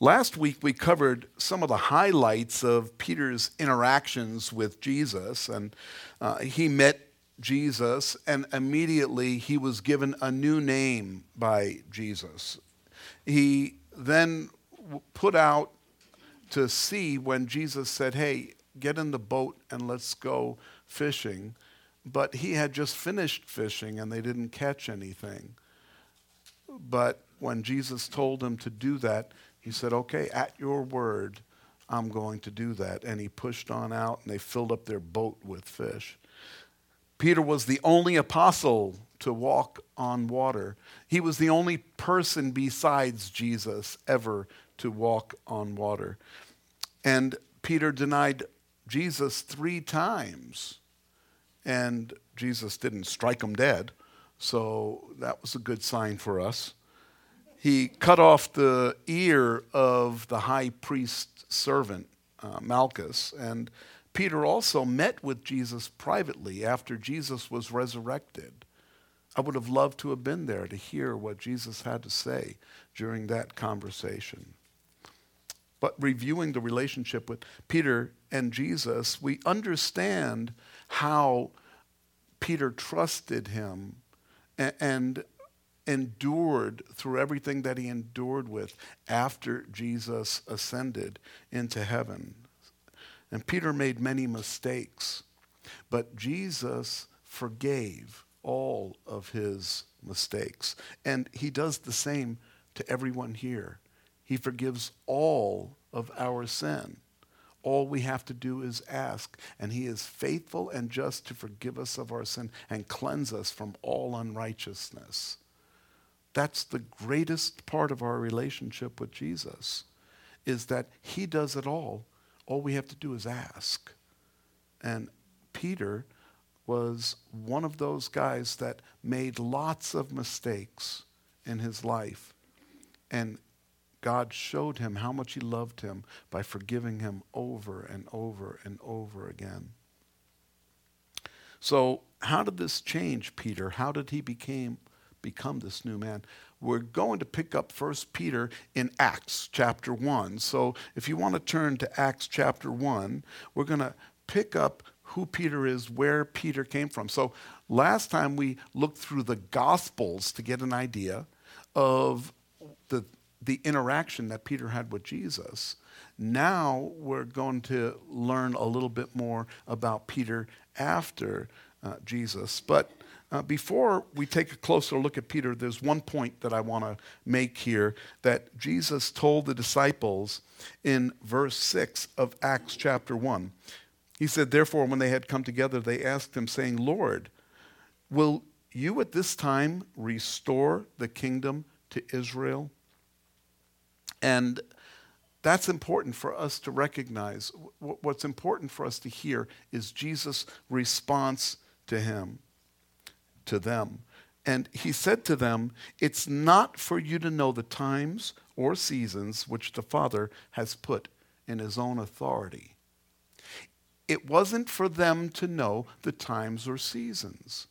Last week we covered some of the highlights of Peter's interactions with Jesus, and uh, he met Jesus, and immediately he was given a new name by Jesus. He then put out to sea when Jesus said, Hey, get in the boat and let's go fishing. But he had just finished fishing and they didn't catch anything. But when Jesus told him to do that, he said, Okay, at your word, I'm going to do that. And he pushed on out and they filled up their boat with fish. Peter was the only apostle to walk on water. He was the only person besides Jesus ever to walk on water. And Peter denied Jesus three times. And Jesus didn't strike him dead. So that was a good sign for us. He cut off the ear of the high priest servant, uh, Malchus. And Peter also met with Jesus privately after Jesus was resurrected. I would have loved to have been there to hear what Jesus had to say during that conversation. But reviewing the relationship with Peter and Jesus, we understand how Peter trusted him and endured through everything that he endured with after Jesus ascended into heaven. And Peter made many mistakes, but Jesus forgave all of his mistakes. And he does the same to everyone here. He forgives all of our sin. All we have to do is ask, and He is faithful and just to forgive us of our sin and cleanse us from all unrighteousness. That's the greatest part of our relationship with Jesus, is that He does it all. All we have to do is ask. And Peter was one of those guys that made lots of mistakes in his life. And God showed him how much he loved him by forgiving him over and over and over again. So, how did this change Peter? How did he became, become this new man? We're going to pick up First Peter in Acts chapter 1. So, if you want to turn to Acts chapter 1, we're going to pick up who Peter is, where Peter came from. So, last time we looked through the Gospels to get an idea of the the interaction that Peter had with Jesus. Now we're going to learn a little bit more about Peter after uh, Jesus. But uh, before we take a closer look at Peter, there's one point that I want to make here that Jesus told the disciples in verse 6 of Acts chapter 1. He said, Therefore, when they had come together, they asked him, saying, Lord, will you at this time restore the kingdom to Israel? And that's important for us to recognize. What's important for us to hear is Jesus' response to him, to them. And he said to them, It's not for you to know the times or seasons which the Father has put in his own authority. It wasn't for them to know the times or seasons.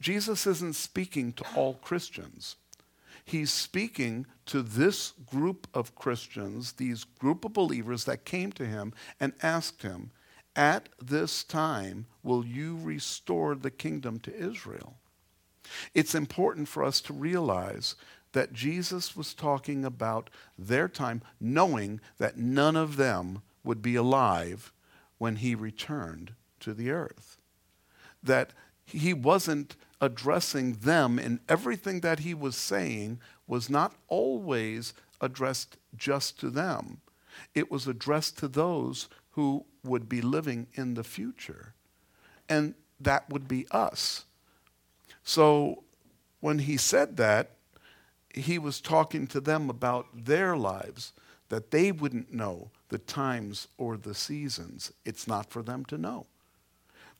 Jesus isn't speaking to all Christians he's speaking to this group of Christians, these group of believers that came to him and asked him, At this time, will you restore the kingdom to Israel? It's important for us to realize that Jesus was talking about their time, knowing that none of them would be alive when he returned to the earth. That he wasn't addressing them, and everything that he was saying was not always addressed just to them. It was addressed to those who would be living in the future. And that would be us. So when he said that, he was talking to them about their lives, that they wouldn't know the times or the seasons. It's not for them to know.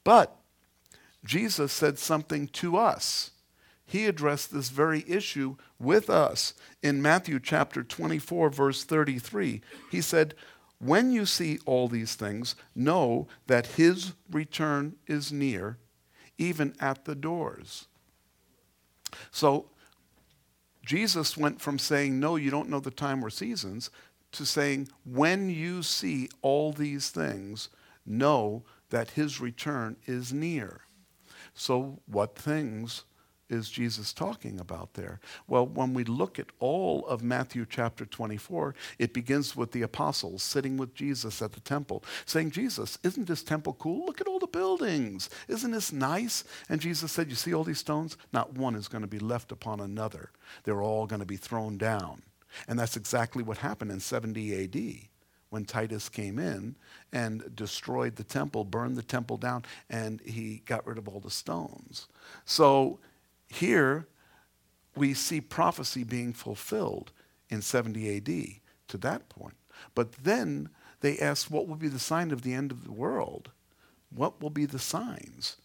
But Jesus said something to us. He addressed this very issue with us in Matthew chapter 24, verse 33. He said, When you see all these things, know that his return is near, even at the doors. So, Jesus went from saying, No, you don't know the time or seasons, to saying, When you see all these things, know that his return is near. So, what things is Jesus talking about there? Well, when we look at all of Matthew chapter 24, it begins with the apostles sitting with Jesus at the temple, saying, Jesus, isn't this temple cool? Look at all the buildings. Isn't this nice? And Jesus said, You see all these stones? Not one is going to be left upon another. They're all going to be thrown down. And that's exactly what happened in 70 AD when Titus came in and destroyed the temple, burned the temple down, and he got rid of all the stones. So here we see prophecy being fulfilled in 70 AD to that point. But then they ask, what will be the sign of the end of the world? What will be the signs?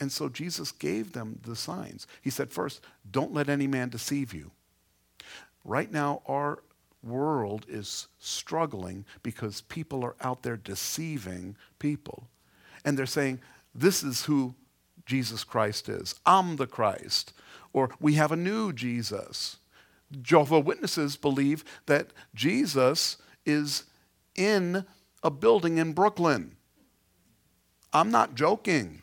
And so Jesus gave them the signs. He said, first, don't let any man deceive you. Right now, our world is struggling because people are out there deceiving people. And they're saying, this is who Jesus Christ is. I'm the Christ. Or we have a new Jesus. Jehovah Witnesses believe that Jesus is in a building in Brooklyn. I'm not joking.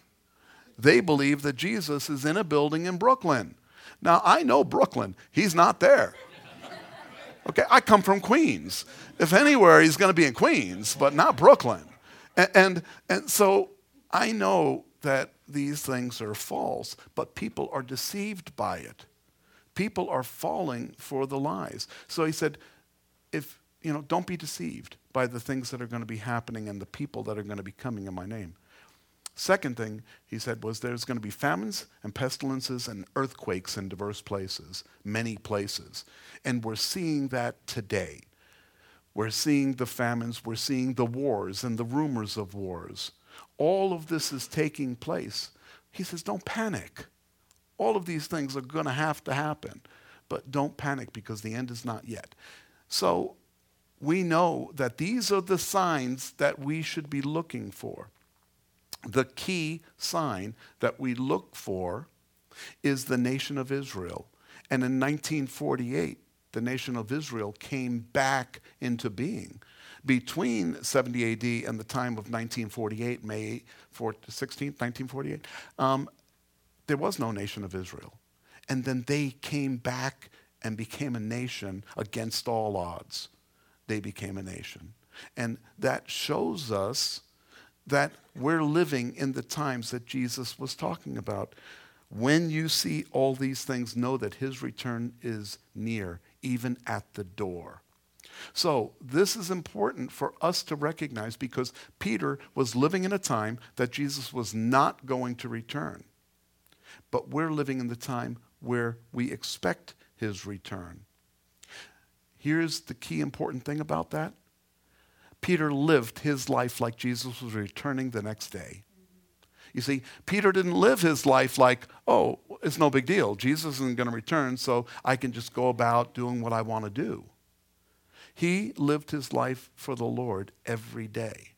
They believe that Jesus is in a building in Brooklyn. Now, I know Brooklyn. He's not there. Okay, I come from Queens. If anywhere, he's going to be in Queens, but not Brooklyn. And, and, and so I know that these things are false, but people are deceived by it. People are falling for the lies. So he said, if, you know, don't be deceived by the things that are going to be happening and the people that are going to be coming in my name. Second thing he said was there's going to be famines and pestilences and earthquakes in diverse places, many places. And we're seeing that today. We're seeing the famines, we're seeing the wars and the rumors of wars. All of this is taking place. He says, don't panic. All of these things are going to have to happen, but don't panic because the end is not yet. So we know that these are the signs that we should be looking for. The key sign that we look for is the nation of Israel. And in 1948, the nation of Israel came back into being. Between 70 AD and the time of 1948, May 16, 1948, um, there was no nation of Israel. And then they came back and became a nation against all odds. They became a nation. And that shows us that we're living in the times that Jesus was talking about. When you see all these things, know that his return is near, even at the door. So, this is important for us to recognize because Peter was living in a time that Jesus was not going to return. But we're living in the time where we expect his return. Here's the key important thing about that Peter lived his life like Jesus was returning the next day. You see, Peter didn't live his life like, oh, it's no big deal. Jesus isn't going to return, so I can just go about doing what I want to do. He lived his life for the Lord every day.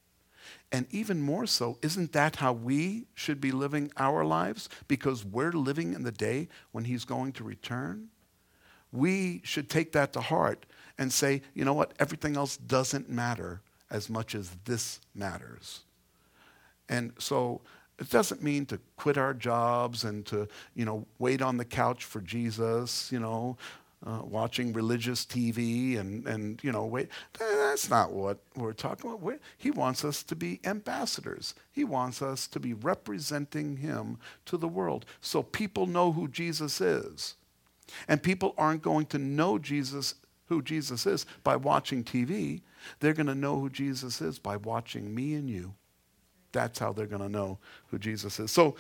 And even more so, isn't that how we should be living our lives? Because we're living in the day when he's going to return. We should take that to heart and say, you know what? Everything else doesn't matter as much as this matters. And so it doesn't mean to quit our jobs and to, you know, wait on the couch for Jesus, you know, uh, watching religious TV and, and, you know, wait. That's not what we're talking about. We're, he wants us to be ambassadors. He wants us to be representing him to the world so people know who Jesus is. And people aren't going to know Jesus, who Jesus is, by watching TV. They're going to know who Jesus is by watching me and you. That's how they're going to know who Jesus is. So,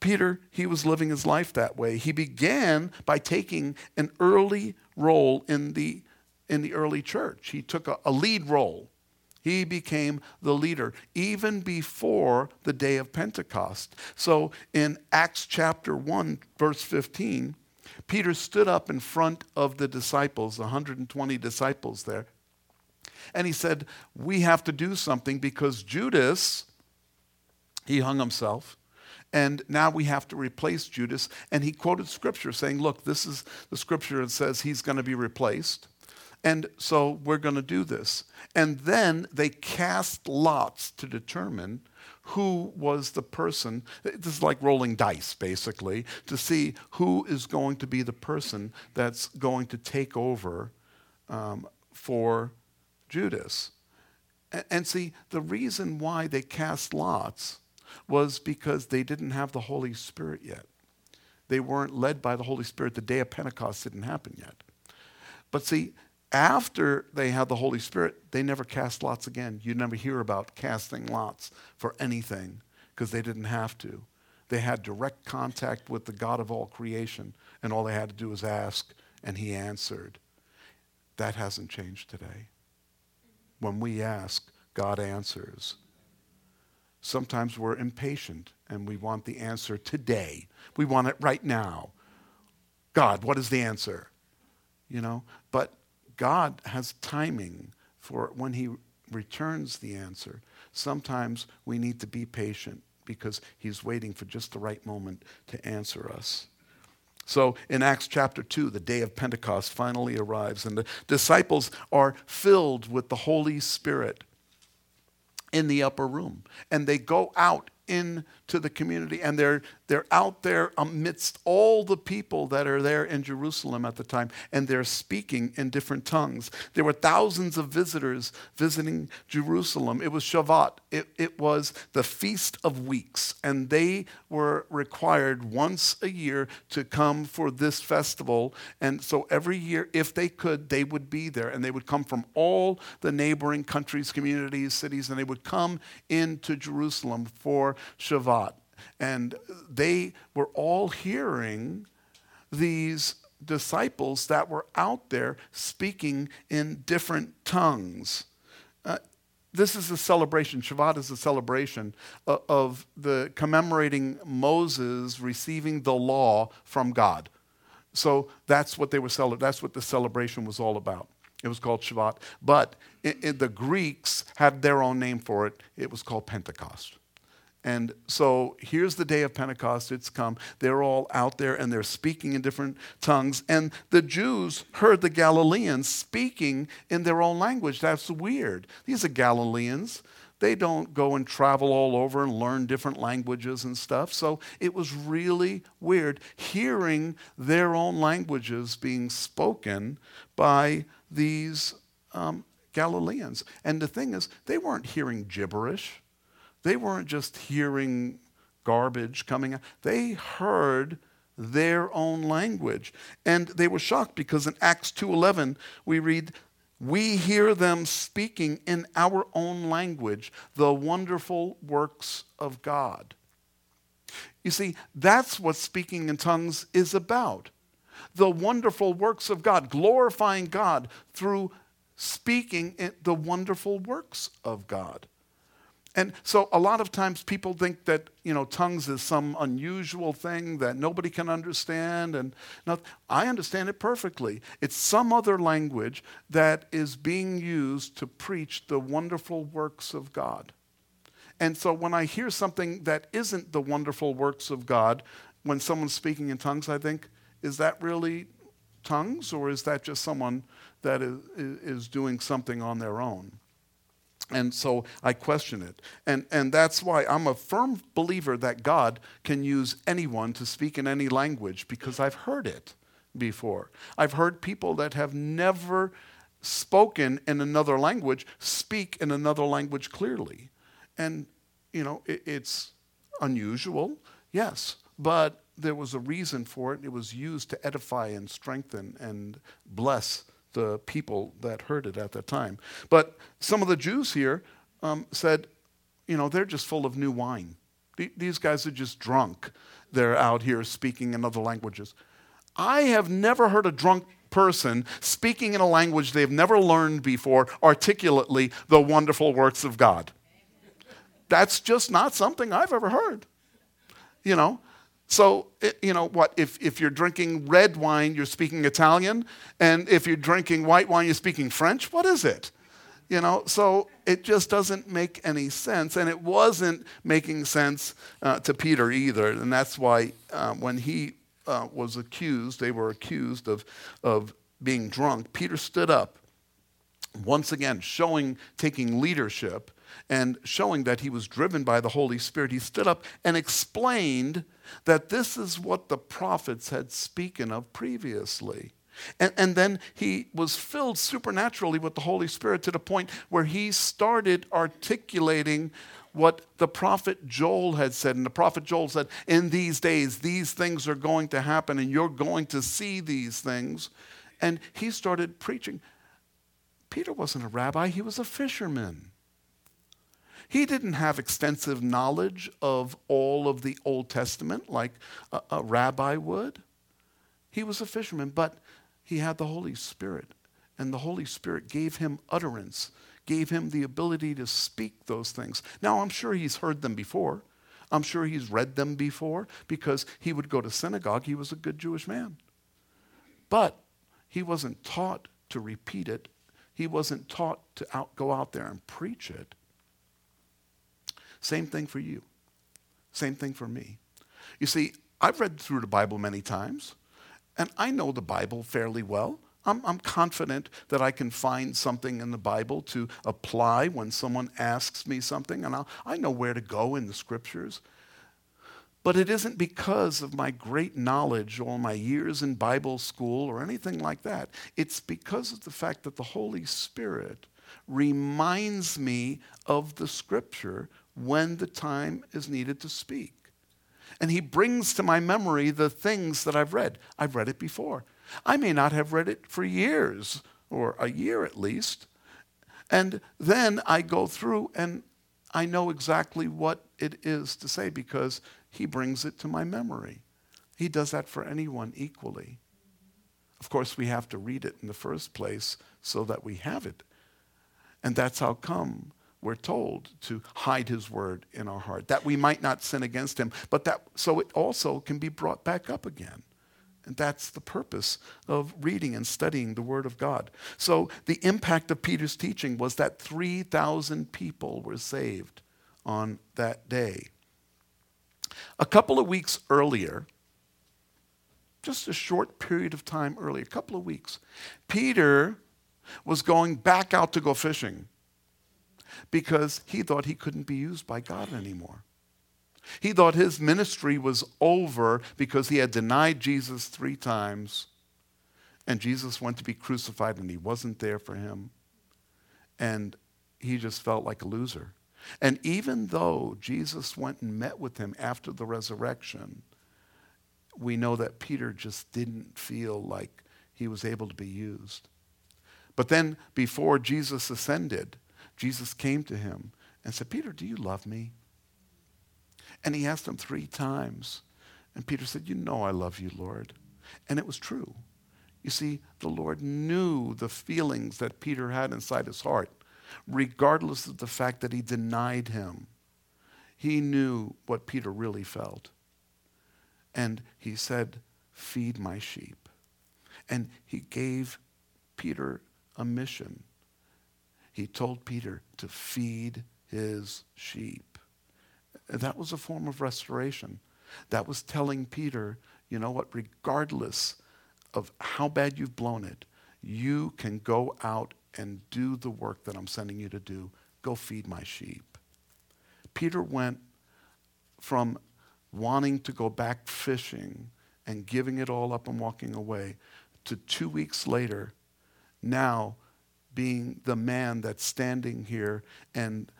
Peter, he was living his life that way. He began by taking an early role in the, in the early church. He took a, a lead role. He became the leader even before the day of Pentecost. So in Acts chapter 1, verse 15, Peter stood up in front of the disciples, 120 disciples there, and he said, We have to do something because Judas, he hung himself, And now we have to replace Judas. And he quoted scripture saying, Look, this is the scripture that says he's going to be replaced. And so we're going to do this. And then they cast lots to determine who was the person. This is like rolling dice, basically, to see who is going to be the person that's going to take over um, for Judas. And, and see, the reason why they cast lots was because they didn't have the Holy Spirit yet. They weren't led by the Holy Spirit. The day of Pentecost didn't happen yet. But see, after they had the Holy Spirit, they never cast lots again. You never hear about casting lots for anything because they didn't have to. They had direct contact with the God of all creation, and all they had to do was ask, and He answered. That hasn't changed today. When we ask, God answers. Sometimes we're impatient and we want the answer today. We want it right now. God, what is the answer? You know, but God has timing for when He returns the answer. Sometimes we need to be patient because He's waiting for just the right moment to answer us. So in Acts chapter 2, the day of Pentecost finally arrives, and the disciples are filled with the Holy Spirit in the upper room. And they go out into the community and they're, they're out there amidst all the people that are there in Jerusalem at the time and they're speaking in different tongues. There were thousands of visitors visiting Jerusalem. It was Shavat, it, it was the Feast of Weeks, and they were required once a year to come for this festival. And so every year, if they could, they would be there and they would come from all the neighboring countries, communities, cities, and they would come into Jerusalem for Shavuot. And they were all hearing these disciples that were out there speaking in different tongues. Uh, this is a celebration. Shavuot is a celebration of, of the commemorating Moses receiving the law from God. So that's what they were celebrating. That's what the celebration was all about. It was called Shavuot. But in, in the Greeks had their own name for it. It was called Pentecost. And so here's the day of Pentecost, it's come. They're all out there and they're speaking in different tongues. And the Jews heard the Galileans speaking in their own language. That's weird. These are Galileans. They don't go and travel all over and learn different languages and stuff. So it was really weird hearing their own languages being spoken by these um, Galileans. And the thing is, they weren't hearing gibberish. They weren't just hearing garbage coming out, they heard their own language. And they were shocked because in Acts 2:11 we read we hear them speaking in our own language the wonderful works of God. You see, that's what speaking in tongues is about. The wonderful works of God, glorifying God through speaking the wonderful works of God. And so a lot of times people think that, you know, tongues is some unusual thing that nobody can understand. And not, I understand it perfectly. It's some other language that is being used to preach the wonderful works of God. And so when I hear something that isn't the wonderful works of God, when someone's speaking in tongues, I think, is that really tongues or is that just someone that is, is doing something on their own? And so I question it. And, and that's why I'm a firm believer that God can use anyone to speak in any language because I've heard it before. I've heard people that have never spoken in another language speak in another language clearly. And, you know, it, it's unusual, yes, but there was a reason for it. It was used to edify and strengthen and bless the people that heard it at that time. But some of the Jews here um, said, you know, they're just full of new wine. These guys are just drunk. They're out here speaking in other languages. I have never heard a drunk person speaking in a language they've never learned before articulately the wonderful works of God. That's just not something I've ever heard. You know, so, you know what, if, if you're drinking red wine, you're speaking Italian, and if you're drinking white wine, you're speaking French, what is it? You know, so it just doesn't make any sense. And it wasn't making sense uh, to Peter either. And that's why uh, when he uh, was accused, they were accused of, of being drunk, Peter stood up, once again, showing, taking leadership and showing that he was driven by the Holy Spirit. He stood up and explained that this is what the prophets had spoken of previously. And, and then he was filled supernaturally with the Holy Spirit to the point where he started articulating what the prophet Joel had said. And the prophet Joel said, In these days, these things are going to happen, and you're going to see these things. And he started preaching. Peter wasn't a rabbi, he was a fisherman. He didn't have extensive knowledge of all of the Old Testament like a, a rabbi would. He was a fisherman, but he had the Holy Spirit. And the Holy Spirit gave him utterance, gave him the ability to speak those things. Now, I'm sure he's heard them before. I'm sure he's read them before because he would go to synagogue. He was a good Jewish man. But he wasn't taught to repeat it, he wasn't taught to out, go out there and preach it. Same thing for you. Same thing for me. You see, I've read through the Bible many times. And I know the Bible fairly well. I'm, I'm, confident that I can find something in the Bible to apply when someone asks me something, and I'll, I know where to go in the scriptures. But it isn't because of my great knowledge or my years in Bible school or anything like that. It's because of the fact that the Holy Spirit reminds me of the scripture when the time is needed to speak and he brings to my memory the things that I've read. I've read it before. I may not have read it for years, or a year at least. And then I go through and I know exactly what it is to say because he brings it to my memory. He does that for anyone equally. Of course, we have to read it in the first place so that we have it. And that's how come we're told to hide his word in our heart, that we might not sin against him, but that so it also can be brought back up again. And that's the purpose of reading and studying the Word of God. So, the impact of Peter's teaching was that 3,000 people were saved on that day. A couple of weeks earlier, just a short period of time earlier, a couple of weeks, Peter was going back out to go fishing because he thought he couldn't be used by God anymore. He thought his ministry was over because he had denied Jesus three times and Jesus went to be crucified and he wasn't there for him. And he just felt like a loser. And even though Jesus went and met with him after the resurrection, we know that Peter just didn't feel like he was able to be used. But then, before Jesus ascended, Jesus came to him and said, Peter, do you love me? And he asked him three times. And Peter said, You know I love you, Lord. And it was true. You see, the Lord knew the feelings that Peter had inside his heart, regardless of the fact that he denied him. He knew what Peter really felt. And he said, Feed my sheep. And he gave Peter a mission he told Peter to feed his sheep. That was a form of restoration. That was telling Peter, you know what, regardless of how bad you've blown it, you can go out and do the work that I'm sending you to do. Go feed my sheep. Peter went from wanting to go back fishing and giving it all up and walking away to two weeks later, now being the man that's standing here and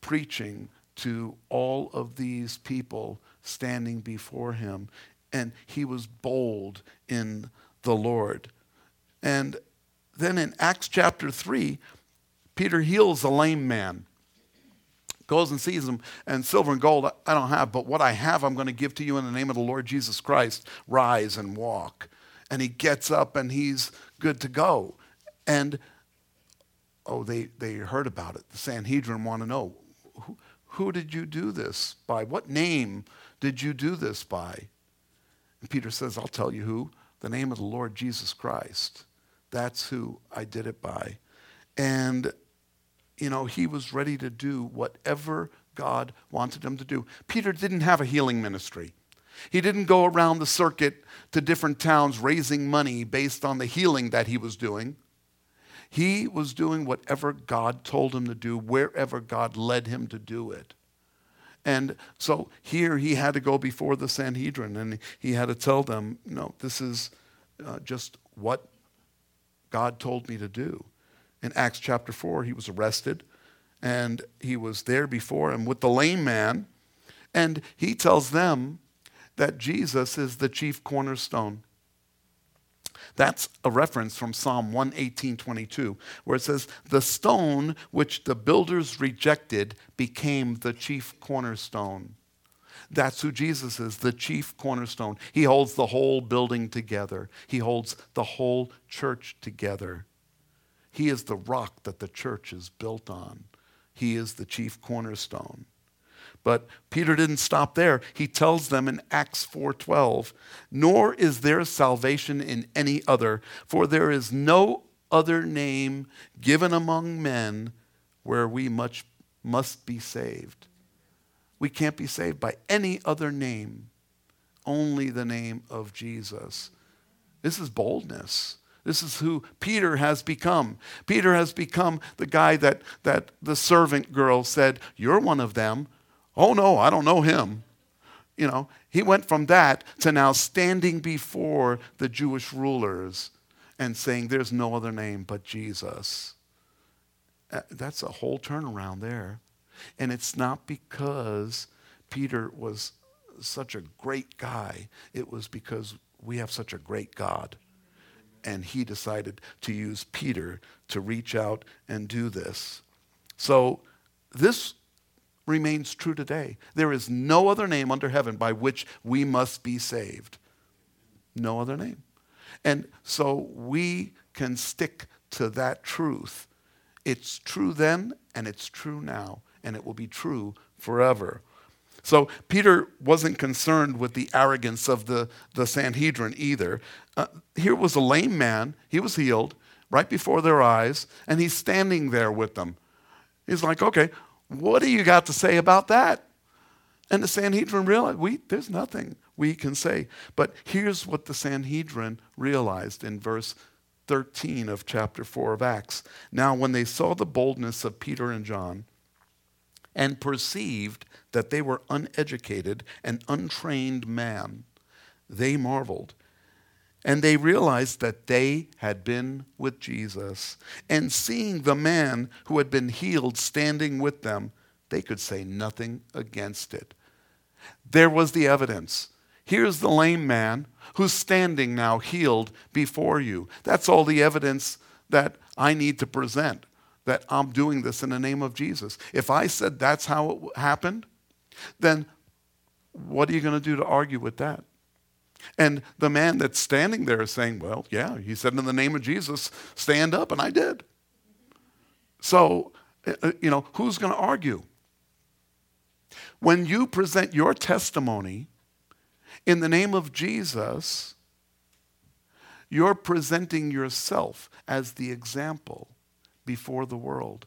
preaching to all of these people standing before him. And he was bold in the Lord. And then in Acts chapter 3, Peter heals a lame man. Goes and sees him, and silver and gold I don't have, but what I have I'm going to give to you in the name of the Lord Jesus Christ. Rise and walk. And he gets up and he's good to go. And oh, they, they heard about it. The Sanhedrin want to know who, who did you do this by? What name did you do this by? And Peter says, I'll tell you who. The name of the Lord Jesus Christ. That's who I did it by. And you know, he was ready to do whatever God wanted him to do. Peter didn't have a healing ministry. He didn't go around the circuit to different towns raising money based on the healing that he was doing. He was doing whatever God told him to do, wherever God led him to do it. And so here he had to go before the Sanhedrin and he had to tell them, no, this is uh, just what God told me to do. In Acts chapter 4, he was arrested and he was there before him with the lame man. And he tells them that Jesus is the chief cornerstone. That's a reference from Psalm 118:22 where it says the stone which the builders rejected became the chief cornerstone. That's who Jesus is, the chief cornerstone. He holds the whole building together. He holds the whole church together. He is the rock that the church is built on. He is the chief cornerstone. But Peter didn't stop there. He tells them in Acts 4:12, "Nor is there salvation in any other, for there is no other name given among men where we much must be saved." We can't be saved by any other name, only the name of Jesus. This is boldness. This is who Peter has become. Peter has become the guy that, that the servant girl said, You're one of them. Oh, no, I don't know him. You know, he went from that to now standing before the Jewish rulers and saying, There's no other name but Jesus. Uh, that's a whole turnaround there. And it's not because Peter was such a great guy, it was because we have such a great God. And he decided to use Peter to reach out and do this. So, this remains true today. There is no other name under heaven by which we must be saved. No other name. And so we can stick to that truth. It's true then, and it's true now, and it will be true forever. So Peter wasn't concerned with the arrogance of the, the Sanhedrin either. Uh, here was a lame man, he was healed right before their eyes, and he's standing there with them. He's like, okay, what do you got to say about that? And the Sanhedrin realized, we, there's nothing we can say. But here's what the Sanhedrin realized in verse 13 of chapter 4 of Acts. Now, when they saw the boldness of Peter and John and perceived that they were uneducated and untrained men, they marveled and they realized that they had been with Jesus. And seeing the man who had been healed standing with them, they could say nothing against it. There was the evidence. Here's the lame man who's standing now healed before you. That's all the evidence that I need to present that I'm doing this in the name of Jesus. If I said that's how it happened, then what are you going to do to argue with that? And the man that's standing there is saying, Well, yeah, he said in the name of Jesus, stand up, and I did. So, uh, uh, you know, who's going to argue? When you present your testimony in the name of Jesus, you're presenting yourself as the example before the world.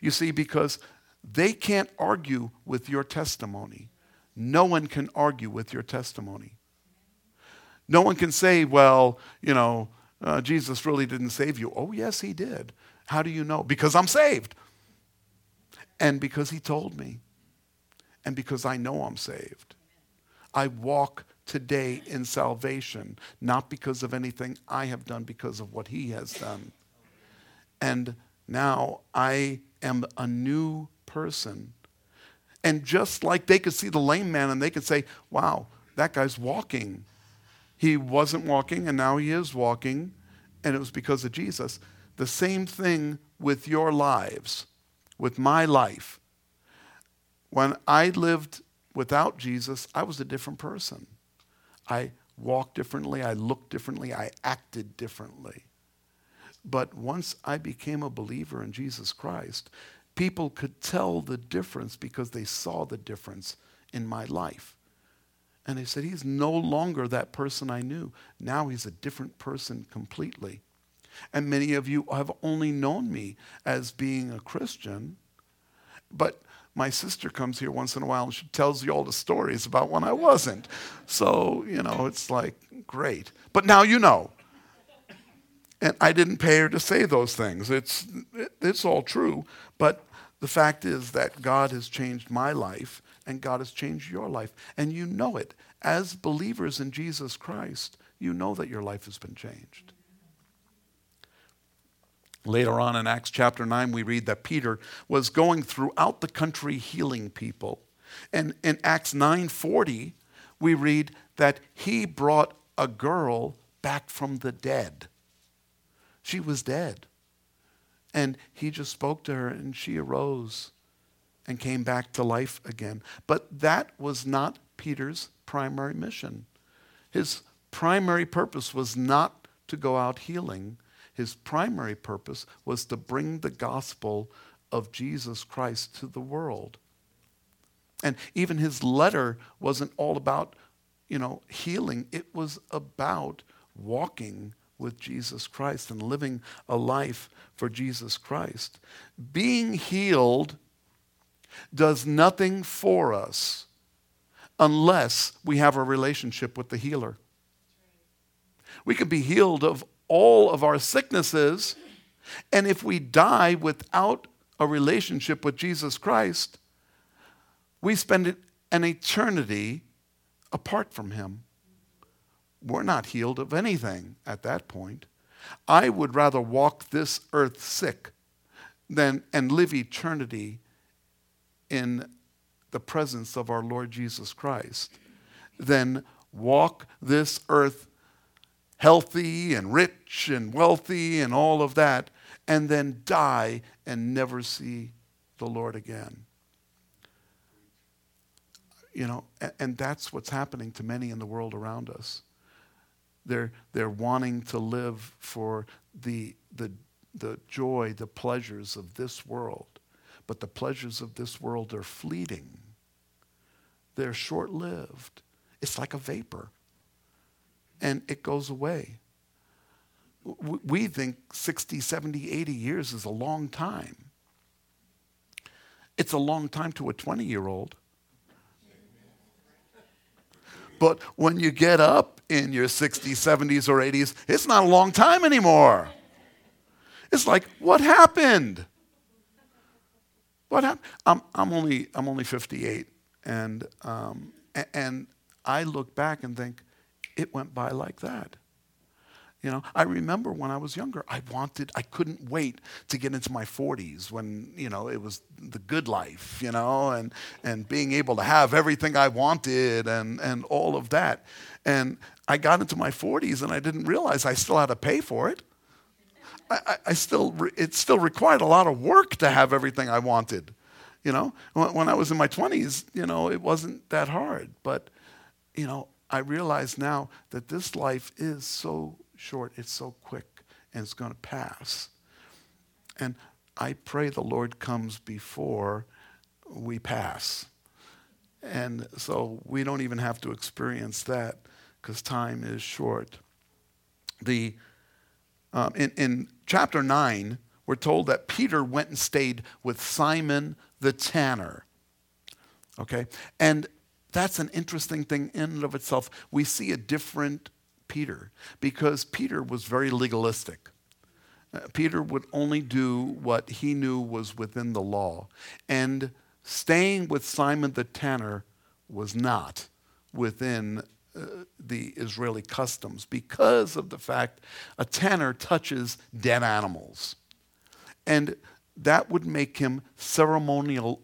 You see, because they can't argue with your testimony. No one can argue with your testimony. No one can say, well, you know, uh, Jesus really didn't save you. Oh, yes, he did. How do you know? Because I'm saved. And because he told me. And because I know I'm saved. I walk today in salvation, not because of anything I have done, because of what he has done. And now I am a new person. And just like they could see the lame man and they could say, wow, that guy's walking. He wasn't walking and now he is walking, and it was because of Jesus. The same thing with your lives, with my life. When I lived without Jesus, I was a different person. I walked differently, I looked differently, I acted differently. But once I became a believer in Jesus Christ, people could tell the difference because they saw the difference in my life. And they said, He's no longer that person I knew. Now he's a different person completely. And many of you have only known me as being a Christian. But my sister comes here once in a while and she tells you all the stories about when I wasn't. So, you know, it's like, great. But now you know. And I didn't pay her to say those things. It's, it's all true. But the fact is that God has changed my life and God has changed your life. And you know it. As believers in Jesus Christ, you know that your life has been changed. Later on in Acts chapter 9, we read that Peter was going throughout the country healing people. And in Acts 9:40, we read that he brought a girl back from the dead. She was dead. And he just spoke to her and she arose and came back to life again. But that was not Peter's primary mission. His primary purpose was not to go out healing, his primary purpose was to bring the gospel of Jesus Christ to the world. And even his letter wasn't all about, you know, healing. It was about walking with Jesus Christ and living a life for Jesus Christ. Being healed does nothing for us unless we have a relationship with the healer. We can be healed of all of our sicknesses. And if we die without a relationship with Jesus Christ, we spend an eternity apart from Him. We're not healed of anything at that point. I would rather walk this earth sick than and live eternity in the presence of our Lord Jesus Christ then walk this earth healthy and rich and wealthy and all of that, and then die and never see the Lord again. You know, and, that's what's happening to many in the world around us. They're, they're wanting to live for the, the, the joy, the pleasures of this world. But the pleasures of this world are fleeting. They're short lived. It's like a vapor and it goes away. We think 60, 70, 80 years is a long time. It's a long time to a 20 year old. But when you get up in your 60s, 70s, or 80s, it's not a long time anymore. It's like, what happened? What happened? I'm, I'm, only, I'm only 58, and, um, and I look back and think, it went by like that. You know, I remember when I was younger, I wanted, I couldn't wait to get into my 40s when, you know, it was the good life, you know, and, and being able to have everything I wanted and, and all of that. And I got into my 40s and I didn't realize I still had to pay for it. I, I still, it still required a lot of work to have everything I wanted. You know, when I was in my 20s, you know, it wasn't that hard. But, you know, I realize now that this life is so short, it's so quick, and it's going to pass. And I pray the Lord comes before we pass. And so we don't even have to experience that because time is short. The, um, in, in chapter 9, we're told that Peter went and stayed with Simon the tanner. Okay? And that's an interesting thing in and of itself. We see a different Peter because Peter was very legalistic. Uh, Peter would only do what he knew was within the law. And staying with Simon the tanner was not within the Israeli customs because of the fact a tanner touches dead animals. And that would make him ceremonial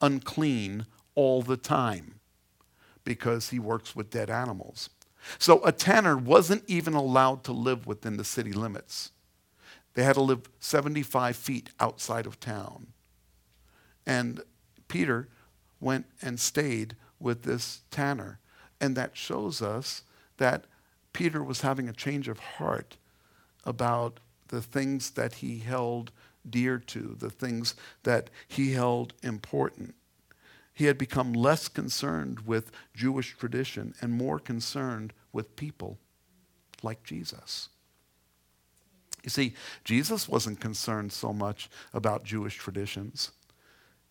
unclean all the time because he works with dead animals. So a tanner wasn't even allowed to live within the city limits. They had to live 75 feet outside of town. And Peter went and stayed with this tanner. And that shows us that Peter was having a change of heart about the things that he held dear to, the things that he held important. He had become less concerned with Jewish tradition and more concerned with people like Jesus. You see, Jesus wasn't concerned so much about Jewish traditions.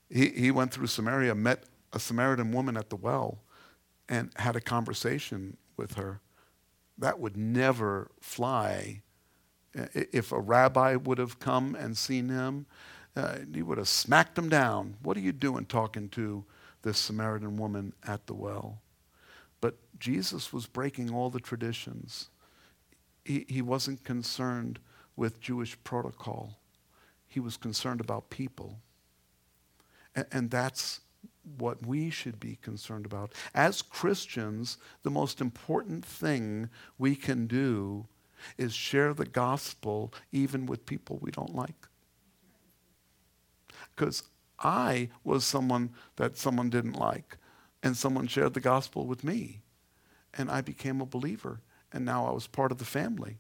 He, he went through Samaria, met a Samaritan woman at the well, and had a conversation with her. That would never fly. If a rabbi would have come and seen him, uh, he would have smacked him down. What are you doing talking to this Samaritan woman at the well? But Jesus was breaking all the traditions. He, he wasn't concerned with Jewish protocol. He was concerned about people. And, and that's what we should be concerned about. As Christians, the most important thing we can do is share the gospel even with people we don't like. Because I was someone that someone didn't like, and someone shared the gospel with me, and I became a believer, and now I was part of the family.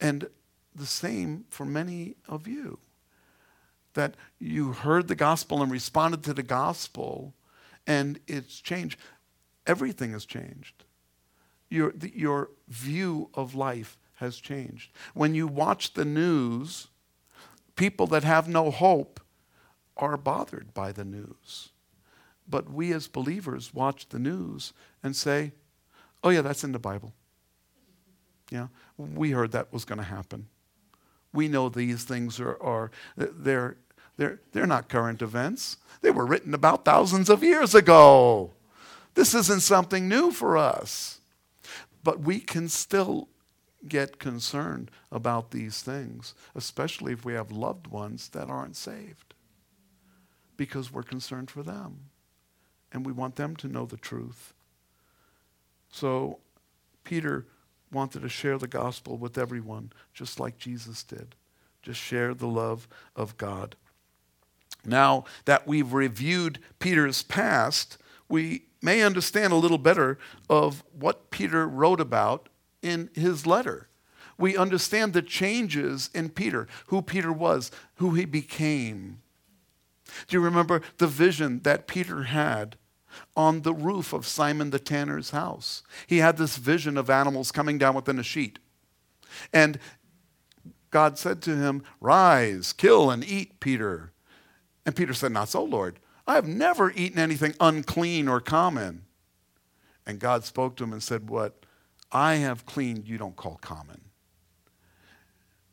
And the same for many of you that you heard the gospel and responded to the gospel and it's changed. Everything has changed. Your, your view of life has changed. When you watch the news, people that have no hope are bothered by the news. But we as believers watch the news and say, oh, yeah, that's in the Bible. Yeah, we heard that was going to happen. We know these things are, are they're, they're, they're not current events. They were written about thousands of years ago. This isn't something new for us. But we can still get concerned about these things, especially if we have loved ones that aren't saved, because we're concerned for them and we want them to know the truth. So Peter wanted to share the gospel with everyone, just like Jesus did. Just share the love of God. Now that we've reviewed Peter's past, we may understand a little better of what Peter wrote about in his letter. We understand the changes in Peter, who Peter was, who he became. Do you remember the vision that Peter had on the roof of Simon the tanner's house. He had this vision of animals coming down within a sheet. And God said to him, Rise, kill and eat, Peter. And Peter said, Not so, Lord. I have never eaten anything unclean or common. And God spoke to him and said, What I have cleaned, you don't call common.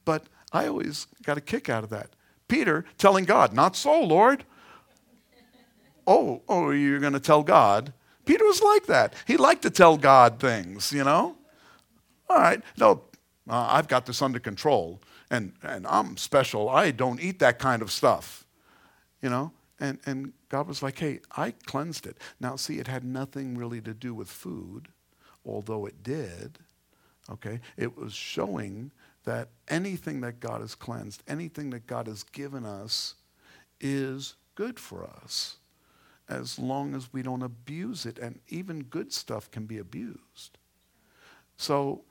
But I always got a kick out of that. Peter telling God, Not so, Lord oh, oh, you're going to tell God. Peter was like that. He liked to tell God things, you know? All right, no, uh, I've got this under control, and, and I'm special. I don't eat that kind of stuff, you know? And, and God was like, hey, I cleansed it. Now, see, it had nothing really to do with food, although it did, okay? It was showing that anything that God has cleansed, anything that God has given us, is good for us as long as we don't abuse it. And even good stuff can be abused. So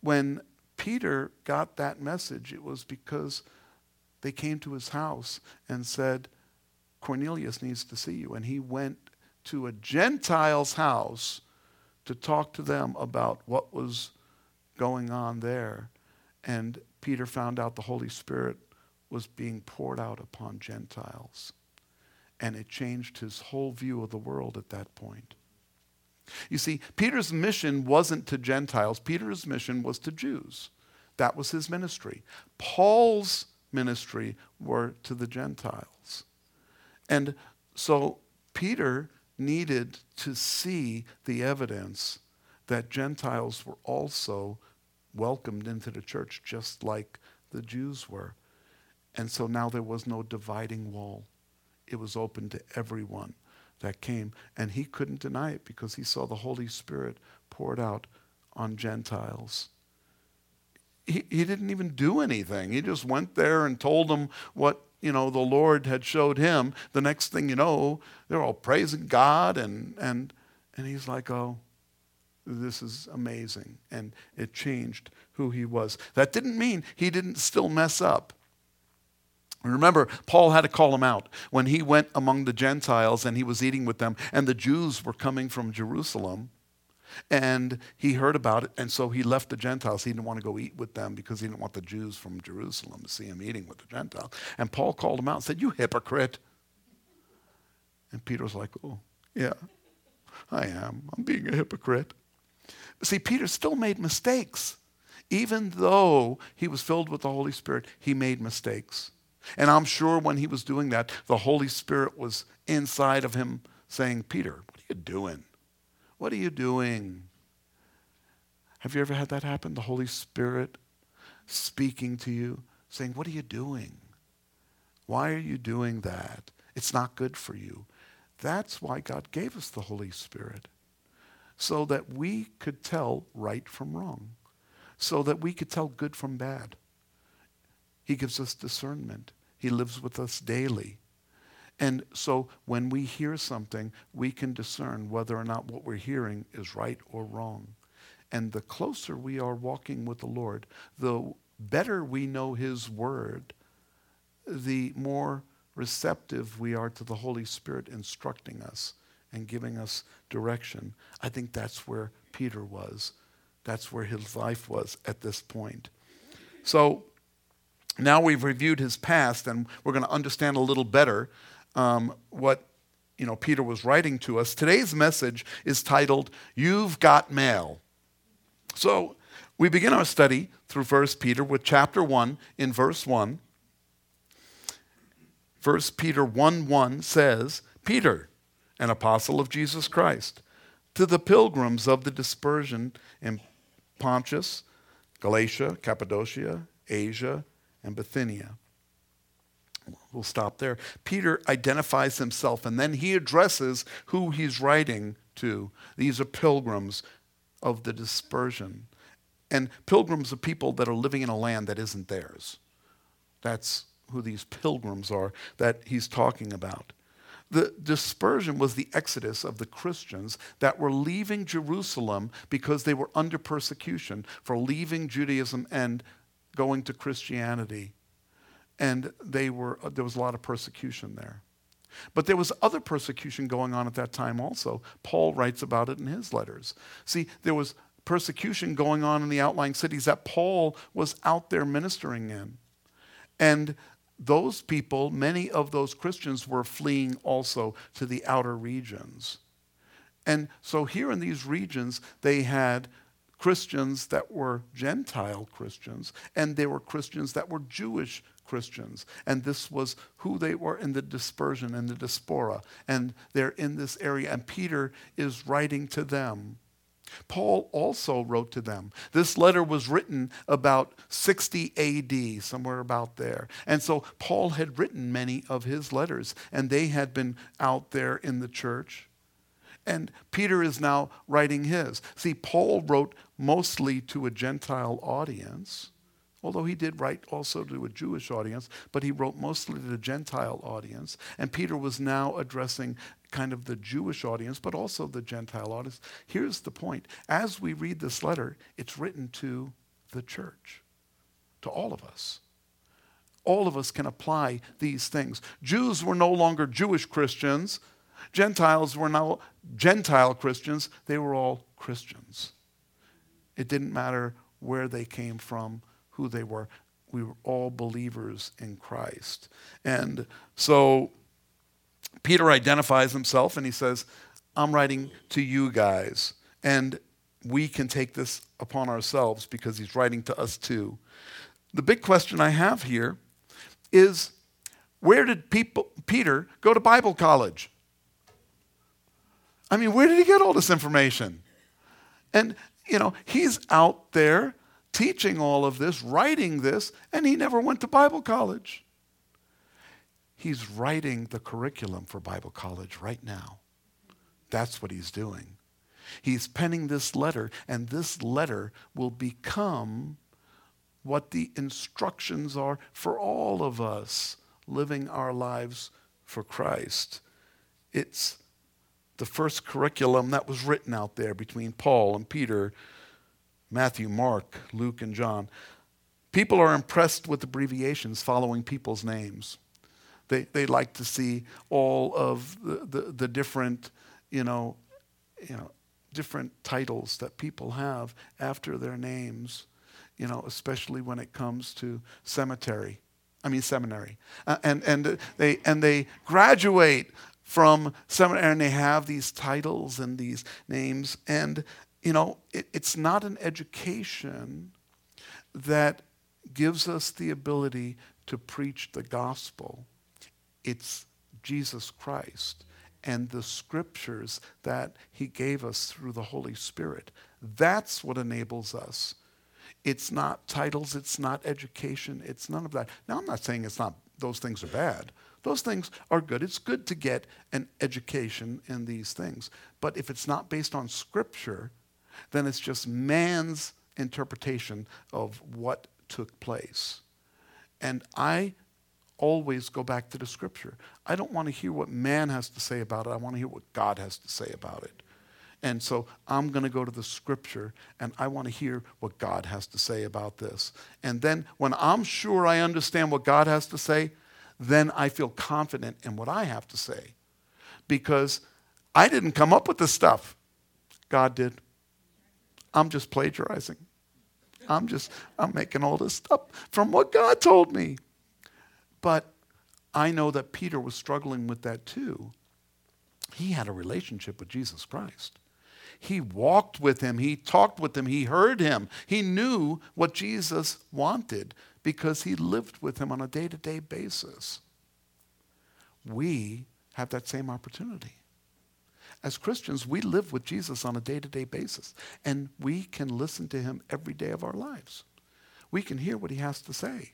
when Peter got that message, it was because they came to his house and said, Cornelius needs to see you. And he went to a Gentile's house to talk to them about what was going on there. And Peter found out the Holy Spirit was being poured out upon Gentiles. And it changed his whole view of the world at that point. You see, Peter's mission wasn't to Gentiles, Peter's mission was to Jews. That was his ministry. Paul's ministry were to the Gentiles. And so Peter needed to see the evidence that Gentiles were also welcomed into the church just like the Jews were. And so now there was no dividing wall it was open to everyone that came. And he couldn't deny it because he saw the Holy Spirit poured out on Gentiles. He, he didn't even do anything. He just went there and told them what you know the Lord had showed him. The next thing you know, they're all praising God and and and he's like, oh, this is amazing. And it changed who he was. That didn't mean he didn't still mess up. Remember, Paul had to call him out when he went among the Gentiles and he was eating with them, and the Jews were coming from Jerusalem. And he heard about it, and so he left the Gentiles. He didn't want to go eat with them because he didn't want the Jews from Jerusalem to see him eating with the Gentiles. And Paul called him out and said, You hypocrite. And Peter was like, Oh, yeah, I am. I'm being a hypocrite. See, Peter still made mistakes. Even though he was filled with the Holy Spirit, he made mistakes. And I'm sure when he was doing that, the Holy Spirit was inside of him saying, Peter, what are you doing? What are you doing? Have you ever had that happen? The Holy Spirit speaking to you, saying, What are you doing? Why are you doing that? It's not good for you. That's why God gave us the Holy Spirit, so that we could tell right from wrong, so that we could tell good from bad. He gives us discernment. He lives with us daily. And so when we hear something, we can discern whether or not what we're hearing is right or wrong. And the closer we are walking with the Lord, the better we know His Word, the more receptive we are to the Holy Spirit instructing us and giving us direction. I think that's where Peter was. That's where his life was at this point. So now we've reviewed his past and we're going to understand a little better um, what you know Peter was writing to us. Today's message is titled "You've Got Mail." So we begin our study through 1 Peter with chapter 1 in verse 1. 1 Peter 1 1 says, Peter, an apostle of Jesus Christ, to the pilgrims of the dispersion in Pontus, Galatia, Cappadocia, Asia, and Bithynia We'll stop there. Peter identifies himself and then he addresses who he's writing to. These are pilgrims of the dispersion. And pilgrims are people that are living in a land that isn't theirs. That's who these pilgrims are that he's talking about. The dispersion was the exodus of the Christians that were leaving Jerusalem because they were under persecution for leaving Judaism and going to Christianity and they were, there was a lot of persecution there. But there was other persecution going on at that time also. Paul writes about it in his letters. See, there was persecution going on in the outlying cities that Paul was out there ministering in. And those people, many of those Christians, were fleeing also to the outer regions. And so here in these regions, they had Christians that were Gentile Christians, and there were Christians that were Jewish Christians. And this was who they were in the dispersion and the diaspora. And they're in this area. And Peter is writing to them. Paul also wrote to them. This letter was written about 60 AD, somewhere about there. And so Paul had written many of his letters, and they had been out there in the church. And Peter is now writing his. See, Paul wrote mostly to a Gentile audience although he did write also to a Jewish audience, but he wrote mostly to the Gentile audience. And Peter was now addressing kind of the Jewish audience, but also the Gentile audience. Here's the point as we read this letter, it's written to the church, to all of us. All of us can apply these things. Jews were no longer Jewish Christians. Gentiles were now Gentile Christians. They were all Christians. It didn't matter where they came from who they were. We were all believers in Christ. And so Peter identifies himself and he says, I'm writing to you guys. And we can take this upon ourselves because he's writing to us too. The big question I have here is where did people, Peter go to Bible college? I mean, where did he get all this information? And, you know, he's out there teaching all of this, writing this, and he never went to Bible college. He's writing the curriculum for Bible college right now. That's what he's doing. He's penning this letter, and this letter will become what the instructions are for all of us living our lives for Christ. It's the first curriculum that was written out there between Paul and Peter Matthew, Mark, Luke, and John. People are impressed with abbreviations following people's names. They, they like to see all of the, the, the different, you know, you know, different titles that people have after their names, you know, especially when it comes to cemetery. I mean seminary. Uh, and, and, they, and they graduate from seminary and they have these titles and these names. And, you know, it, it's not an education that gives us the ability to preach the gospel. It's Jesus Christ and the scriptures that he gave us through the Holy Spirit. That's what enables us. It's not titles, it's not education, it's none of that. Now, I'm not saying it's not, those things are bad. Those things are good. It's good to get an education in these things. But if it's not based on scripture, then it's just man's interpretation of what took place. And I always go back to the scripture. I don't want to hear what man has to say about it. I want to hear what God has to say about it. And so I'm going to go to the scripture and I want to hear what God has to say about this. And then when I'm sure I understand what God has to say, then I feel confident in what I have to say. Because I didn't come up with this stuff, God did. I'm just plagiarizing. I'm just, I'm making all this stuff from what God told me. But I know that Peter was struggling with that too. He had a relationship with Jesus Christ. He walked with him, he talked with him, he heard him. He knew what Jesus wanted because he lived with him on a day to day basis. We have that same opportunity. As Christians, we live with Jesus on a day to day basis, and we can listen to him every day of our lives. We can hear what he has to say.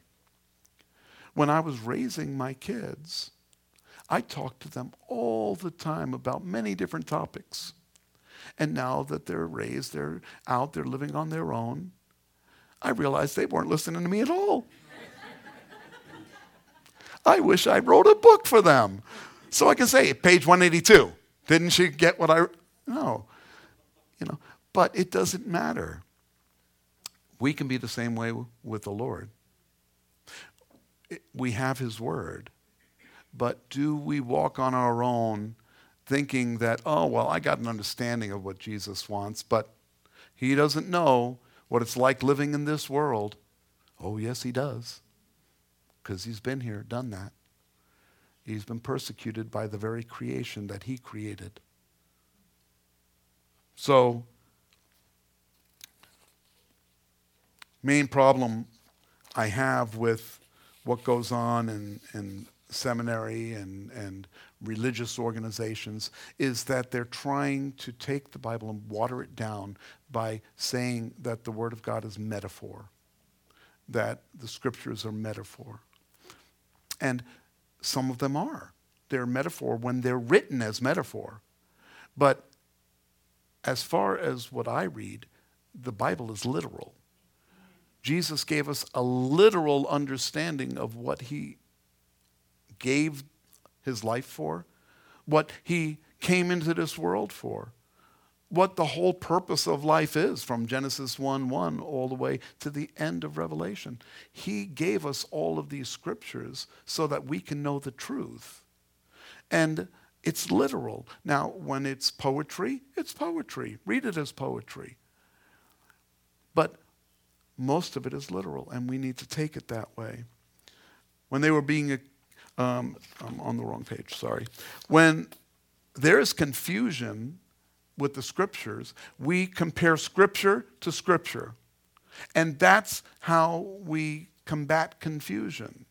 When I was raising my kids, I talked to them all the time about many different topics. And now that they're raised, they're out, they're living on their own, I realized they weren't listening to me at all. I wish I wrote a book for them. So I can say, page 182. Didn't she get what I. No. You know, but it doesn't matter. We can be the same way with the Lord we have His Word. But do we walk on our own thinking that, oh, well, I got an understanding of what Jesus wants, but He doesn't know what it's like living in this world? Oh, yes, He does. Because He's been here, done that. He's been persecuted by the very creation that He created. So, main problem I have with what goes on in, in seminary and, and religious organizations is that they're trying to take the Bible and water it down by saying that the Word of God is metaphor, that the scriptures are metaphor. And some of them are. They're metaphor when they're written as metaphor. But as far as what I read, the Bible is literal. Jesus gave us a literal understanding of what he gave his life for, what he came into this world for, what the whole purpose of life is from Genesis 1 1 all the way to the end of Revelation. He gave us all of these scriptures so that we can know the truth. And it's literal. Now, when it's poetry, it's poetry. Read it as poetry. But most of it is literal, and we need to take it that way. When they were being, um, I'm on the wrong page, sorry. When there is confusion with the scriptures, we compare scripture to scripture. And that's how we combat confusion.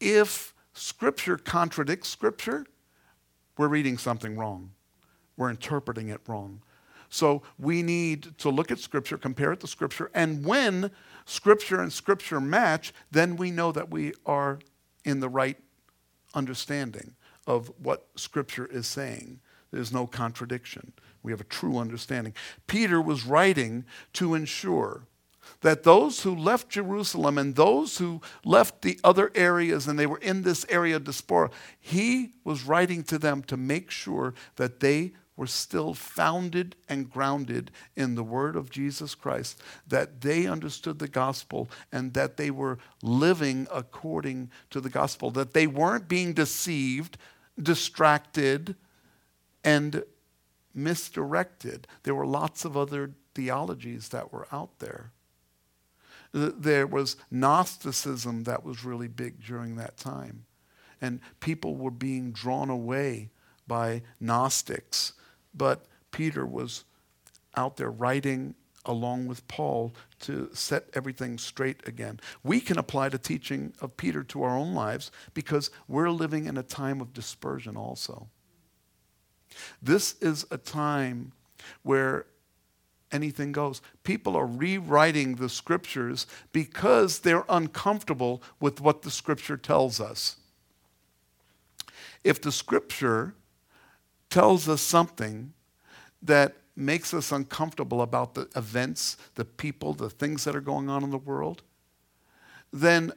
If scripture contradicts scripture, we're reading something wrong. We're interpreting it wrong. So we need to look at Scripture, compare it to Scripture, and when Scripture and Scripture match, then we know that we are in the right understanding of what Scripture is saying. There's no contradiction. We have a true understanding. Peter was writing to ensure that those who left Jerusalem and those who left the other areas and they were in this area of diaspora, he was writing to them to make sure that they were still founded and grounded in the word of Jesus Christ, that they understood the gospel and that they were living according to the gospel, that they weren't being deceived, distracted, and misdirected. There were lots of other theologies that were out there. There was Gnosticism that was really big during that time. And people were being drawn away by Gnostics. But Peter was out there writing along with Paul to set everything straight again. We can apply the teaching of Peter to our own lives because we're living in a time of dispersion also. This is a time where anything goes. People are rewriting the scriptures because they're uncomfortable with what the scripture tells us. If the scripture tells us something that makes us uncomfortable about the events, the people, the things that are going on in the world, then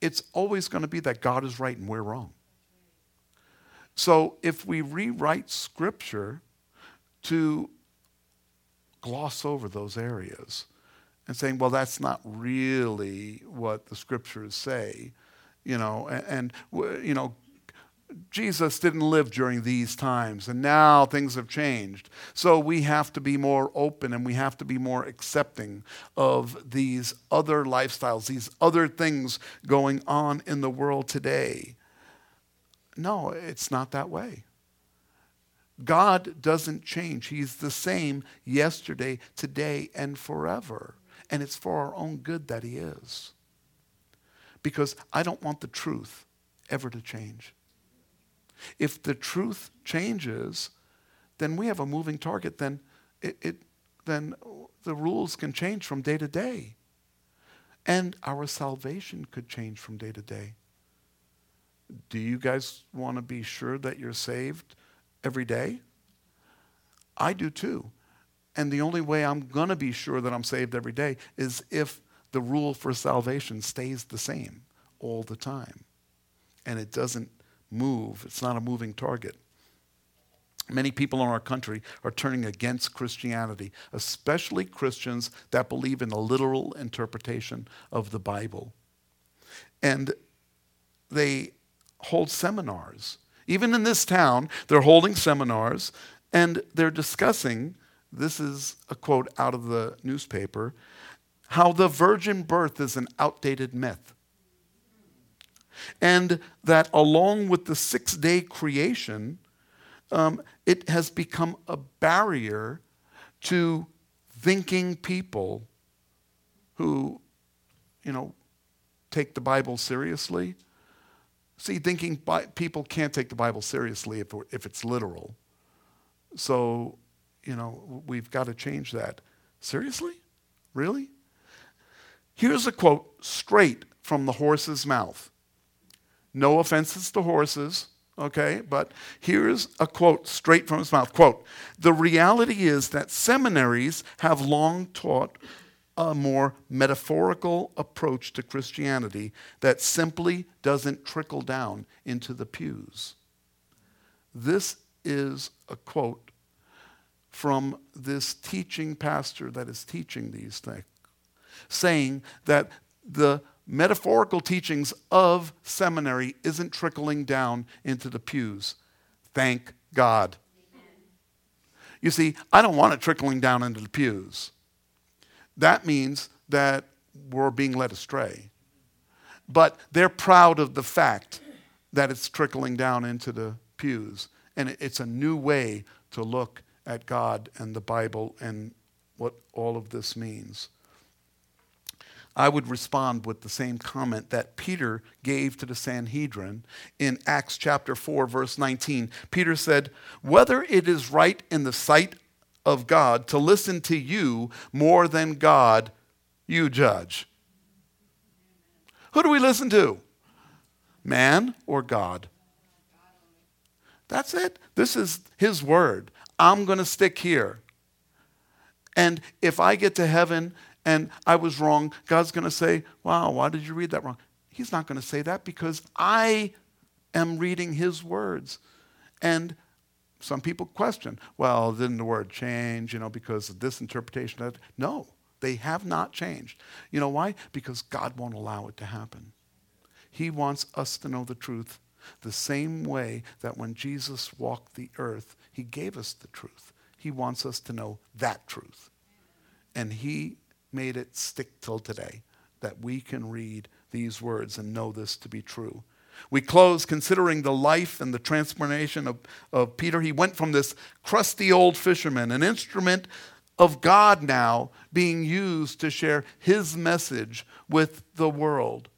it's always going to be that God is right and we're wrong. So if we rewrite Scripture to gloss over those areas and saying, well, that's not really what the Scriptures say, you know, and, and you know, Jesus didn't live during these times, and now things have changed. So we have to be more open and we have to be more accepting of these other lifestyles, these other things going on in the world today. No, it's not that way. God doesn't change. He's the same yesterday, today, and forever. And it's for our own good that He is. Because I don't want the truth ever to change. If the truth changes, then we have a moving target. Then, it, it, then the rules can change from day to day. And our salvation could change from day to day. Do you guys want to be sure that you're saved every day? I do too. And the only way I'm going to be sure that I'm saved every day is if the rule for salvation stays the same all the time and it doesn't move. It's not a moving target. Many people in our country are turning against Christianity, especially Christians that believe in a literal interpretation of the Bible. And they hold seminars. Even in this town, they're holding seminars and they're discussing this is a quote out of the newspaper how the virgin birth is an outdated myth and that along with the six day creation, um, it has become a barrier to thinking people who, you know, take the Bible seriously. See, thinking bi- people can't take the Bible seriously if, if it's literal. So, you know, we've got to change that. Seriously? Really? Here's a quote straight from the horse's mouth. No offenses to horses, okay? But here's a quote straight from his mouth. Quote, the reality is that seminaries have long taught a more metaphorical approach to Christianity that simply doesn't trickle down into the pews. This is a quote from this teaching pastor that is teaching these things, saying that the metaphorical teachings of seminary isn't trickling down into the pews. Thank God. You see, I don't want it trickling down into the pews. That means that we're being led astray. But they're proud of the fact that it's trickling down into the pews. And it's a new way to look at God and the Bible and what all of this means. I would respond with the same comment that Peter gave to the Sanhedrin in Acts chapter 4, verse 19. Peter said, Whether it is right in the sight of God to listen to you more than God, you judge. Who do we listen to? Man or God? That's it. This is his word. I'm going to stick here. And if I get to heaven and I was wrong, God's going to say, Wow, why did you read that wrong? He's not going to say that because I am reading His words. And some people question, well, didn't the word change, you know, because of this interpretation? No, they have not changed. You know why? Because God won't allow it to happen. He wants us to know the truth the same way that when Jesus walked the earth, He gave us the truth. He wants us to know that truth. And He made it stick till today that we can read these words and know this to be true. We close considering the life and the transformation of, of Peter. He went from this crusty old fisherman, an instrument of God now being used to share his message with the world.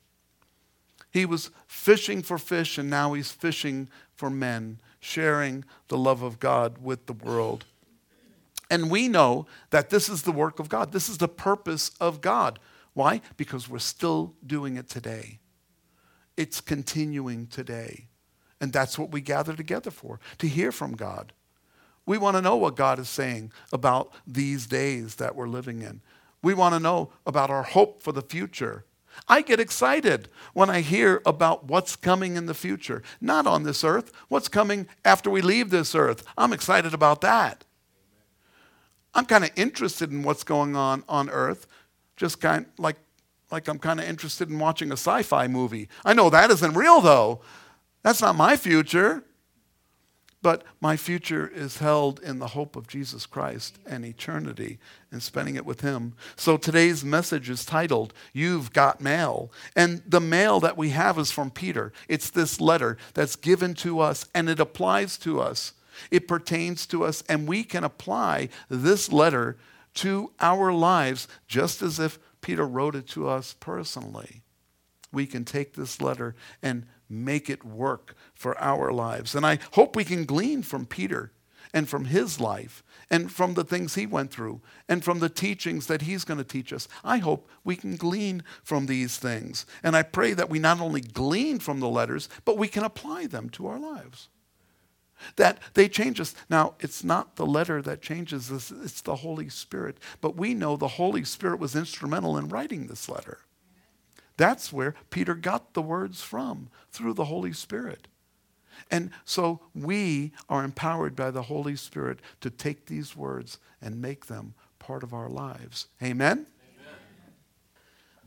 He was fishing for fish, and now he's fishing for men, sharing the love of God with the world. And we know that this is the work of God. This is the purpose of God. Why? Because we're still doing it today. It's continuing today. And that's what we gather together for, to hear from God. We want to know what God is saying about these days that we're living in. We want to know about our hope for the future. I get excited when I hear about what's coming in the future, not on this earth, what's coming after we leave this earth. I'm excited about that. I'm kind of interested in what's going on on earth, just kind of like like I'm kind of interested in watching a sci-fi movie. I know that isn't real though. That's not my future. But my future is held in the hope of Jesus Christ and eternity and spending it with Him. So today's message is titled, You've Got Mail. And the mail that we have is from Peter. It's this letter that's given to us and it applies to us. It pertains to us, and we can apply this letter to our lives just as if Peter wrote it to us personally. We can take this letter and make it work for our lives. And I hope we can glean from Peter and from his life and from the things he went through and from the teachings that he's going to teach us. I hope we can glean from these things. And I pray that we not only glean from the letters, but we can apply them to our lives. That they change us. Now, it's not the letter that changes us, it's the Holy Spirit. But we know the Holy Spirit was instrumental in writing this letter. That's where Peter got the words from, through the Holy Spirit. And so we are empowered by the Holy Spirit to take these words and make them part of our lives. Amen?